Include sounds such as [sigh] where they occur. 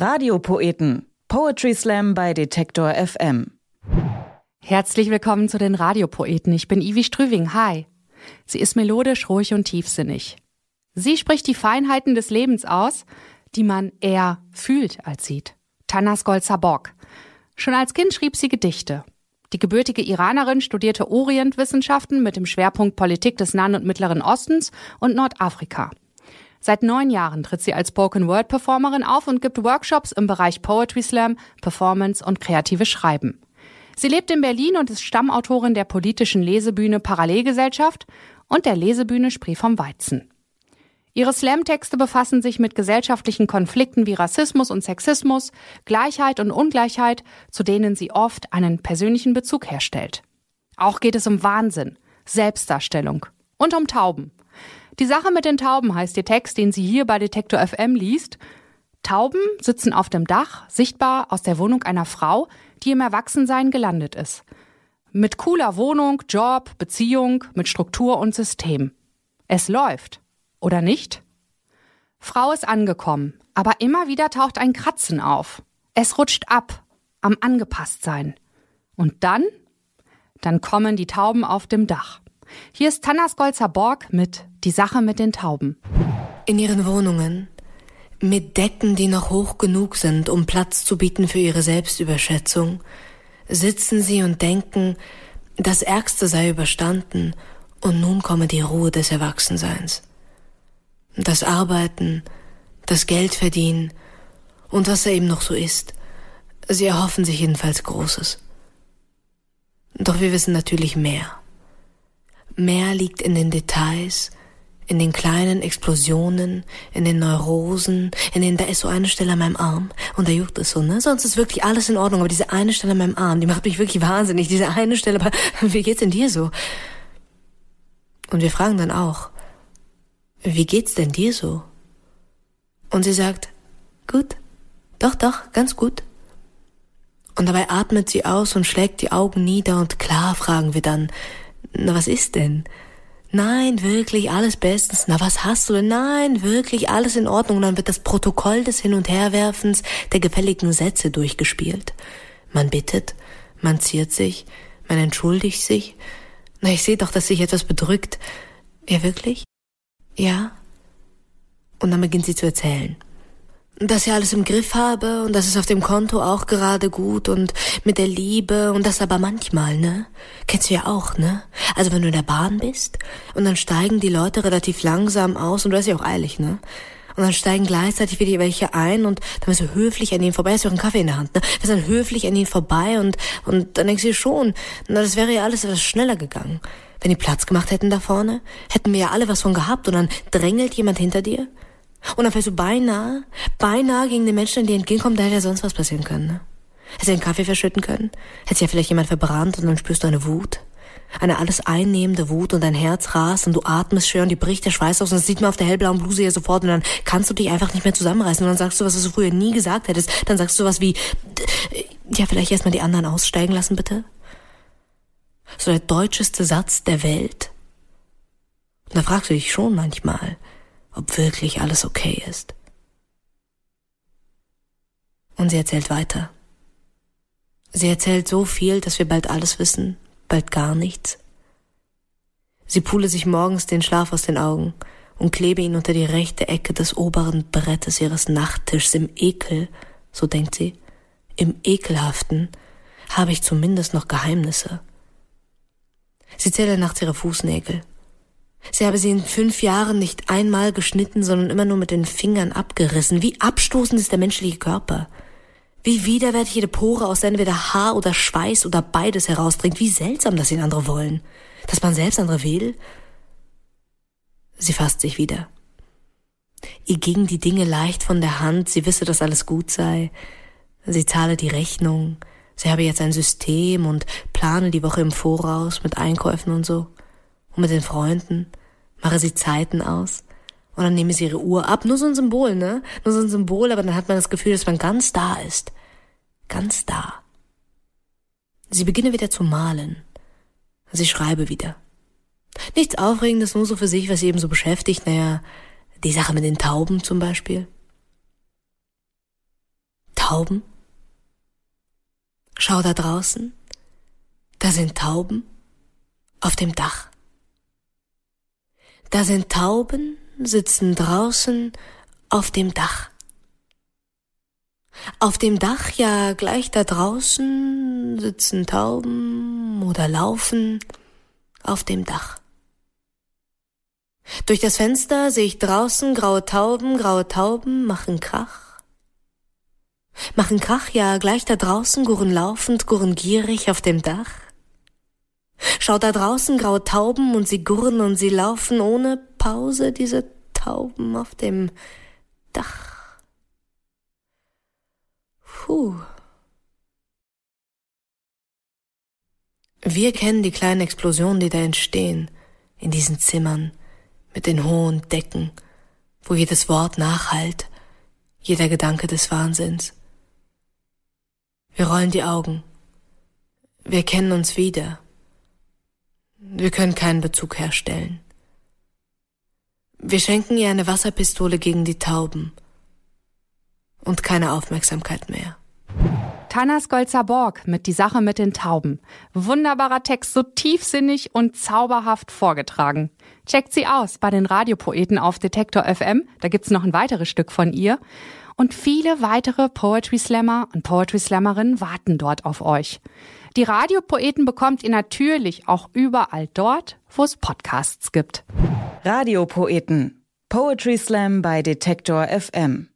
Radiopoeten. Poetry Slam bei Detektor FM. Herzlich willkommen zu den Radiopoeten. Ich bin Ivi Strüving. Hi. Sie ist melodisch, ruhig und tiefsinnig. Sie spricht die Feinheiten des Lebens aus, die man eher fühlt als sieht. Tanas Golzabok. Schon als Kind schrieb sie Gedichte. Die gebürtige Iranerin studierte Orientwissenschaften mit dem Schwerpunkt Politik des Nahen und Mittleren Ostens und Nordafrika. Seit neun Jahren tritt sie als Spoken-Word-Performerin auf und gibt Workshops im Bereich Poetry Slam, Performance und kreatives Schreiben. Sie lebt in Berlin und ist Stammautorin der politischen Lesebühne Parallelgesellschaft und der Lesebühne Spree vom Weizen. Ihre Slam-Texte befassen sich mit gesellschaftlichen Konflikten wie Rassismus und Sexismus, Gleichheit und Ungleichheit, zu denen sie oft einen persönlichen Bezug herstellt. Auch geht es um Wahnsinn, Selbstdarstellung und um Tauben. Die Sache mit den Tauben heißt der Text, den sie hier bei Detektor FM liest. Tauben sitzen auf dem Dach, sichtbar aus der Wohnung einer Frau, die im Erwachsensein gelandet ist. Mit cooler Wohnung, Job, Beziehung, mit Struktur und System. Es läuft. Oder nicht? Frau ist angekommen, aber immer wieder taucht ein Kratzen auf. Es rutscht ab, am Angepasstsein. Und dann? Dann kommen die Tauben auf dem Dach. Hier ist Tannas Golzer Borg mit Die Sache mit den Tauben. In ihren Wohnungen, mit Decken, die noch hoch genug sind, um Platz zu bieten für ihre Selbstüberschätzung, sitzen sie und denken, das Ärgste sei überstanden und nun komme die Ruhe des Erwachsenseins das Arbeiten, das Geld verdienen und was da eben noch so ist. Sie erhoffen sich jedenfalls Großes. Doch wir wissen natürlich mehr. Mehr liegt in den Details, in den kleinen Explosionen, in den Neurosen, in den, da ist so eine Stelle an meinem Arm und da juckt es so, ne? Sonst ist wirklich alles in Ordnung, aber diese eine Stelle an meinem Arm, die macht mich wirklich wahnsinnig, diese eine Stelle, aber [laughs] wie geht's denn dir so? Und wir fragen dann auch, wie geht's denn dir so? Und sie sagt, gut, doch, doch, ganz gut. Und dabei atmet sie aus und schlägt die Augen nieder und klar fragen wir dann, na was ist denn? Nein, wirklich, alles bestens. Na, was hast du denn? Nein, wirklich, alles in Ordnung. Und dann wird das Protokoll des Hin- und Herwerfens der gefälligen Sätze durchgespielt. Man bittet, man ziert sich, man entschuldigt sich. Na, ich sehe doch, dass sich etwas bedrückt. Ja, wirklich? Ja. Und dann beginnt sie zu erzählen. Dass ich alles im Griff habe und dass es auf dem Konto auch gerade gut und mit der Liebe und das aber manchmal, ne? Kennst du ja auch, ne? Also wenn du in der Bahn bist und dann steigen die Leute relativ langsam aus und du hast ja auch eilig, ne? Und dann steigen gleichzeitig wieder welche ein und dann bist du höflich an ihnen vorbei, hast du auch einen Kaffee in der Hand, ne? Bist dann höflich an ihnen vorbei und, und dann denkst du schon, na, das wäre ja alles etwas schneller gegangen. Wenn die Platz gemacht hätten da vorne, hätten wir ja alle was von gehabt und dann drängelt jemand hinter dir. Und dann fällst du beinahe, beinahe gegen den Menschen, die entgegenkommen, da hätte ja sonst was passieren können. Ne? Hättest du den Kaffee verschütten können? Hättest ja vielleicht jemand verbrannt und dann spürst du eine Wut. Eine alles einnehmende Wut und dein Herz rast und du atmest schwer und die bricht der Schweiß aus und das sieht man auf der hellblauen Bluse ja sofort und dann kannst du dich einfach nicht mehr zusammenreißen und dann sagst du, was du früher nie gesagt hättest. Dann sagst du was wie, ja, vielleicht erstmal die anderen aussteigen lassen, bitte so der deutscheste Satz der Welt? Und da fragst du dich schon manchmal, ob wirklich alles okay ist. Und sie erzählt weiter. Sie erzählt so viel, dass wir bald alles wissen, bald gar nichts. Sie pule sich morgens den Schlaf aus den Augen und klebe ihn unter die rechte Ecke des oberen Brettes ihres Nachttischs im Ekel, so denkt sie, im Ekelhaften habe ich zumindest noch Geheimnisse. Sie zähle nachts ihre Fußnägel. Sie habe sie in fünf Jahren nicht einmal geschnitten, sondern immer nur mit den Fingern abgerissen. Wie abstoßend ist der menschliche Körper. Wie widerwärtig jede Pore aus der entweder Haar oder Schweiß oder beides herausdringt. Wie seltsam, dass ihn andere wollen. Dass man selbst andere will. Sie fasst sich wieder. Ihr gingen die Dinge leicht von der Hand, sie wisse, dass alles gut sei. Sie zahle die Rechnung, Sie habe jetzt ein System und plane die Woche im Voraus mit Einkäufen und so. Und mit den Freunden. Mache sie Zeiten aus. Und dann nehme sie ihre Uhr ab. Nur so ein Symbol, ne? Nur so ein Symbol, aber dann hat man das Gefühl, dass man ganz da ist. Ganz da. Sie beginne wieder zu malen. Sie schreibe wieder. Nichts Aufregendes, nur so für sich, was sie eben so beschäftigt. Naja, die Sache mit den Tauben zum Beispiel. Tauben? Schau da draußen, da sind Tauben auf dem Dach. Da sind Tauben, sitzen draußen auf dem Dach. Auf dem Dach, ja gleich da draußen, sitzen Tauben oder laufen auf dem Dach. Durch das Fenster sehe ich draußen graue Tauben, graue Tauben machen Krach. Machen Krach, ja gleich da draußen, gurren laufend, gurren gierig auf dem Dach. Schau da draußen graue Tauben und sie gurren und sie laufen ohne Pause, diese Tauben auf dem Dach. Puh. Wir kennen die kleinen Explosionen, die da entstehen, in diesen Zimmern, mit den hohen Decken, wo jedes Wort nachhallt, jeder Gedanke des Wahnsinns. Wir rollen die Augen. Wir kennen uns wieder. Wir können keinen Bezug herstellen. Wir schenken ihr eine Wasserpistole gegen die Tauben und keine Aufmerksamkeit mehr. Tanas Golzer-Borg mit Die Sache mit den Tauben. Wunderbarer Text, so tiefsinnig und zauberhaft vorgetragen. Checkt sie aus bei den Radiopoeten auf Detektor FM. Da gibt's noch ein weiteres Stück von ihr. Und viele weitere Poetry Slammer und Poetry Slammerinnen warten dort auf euch. Die Radiopoeten bekommt ihr natürlich auch überall dort, wo es Podcasts gibt. Radiopoeten. Poetry Slam bei Detektor FM.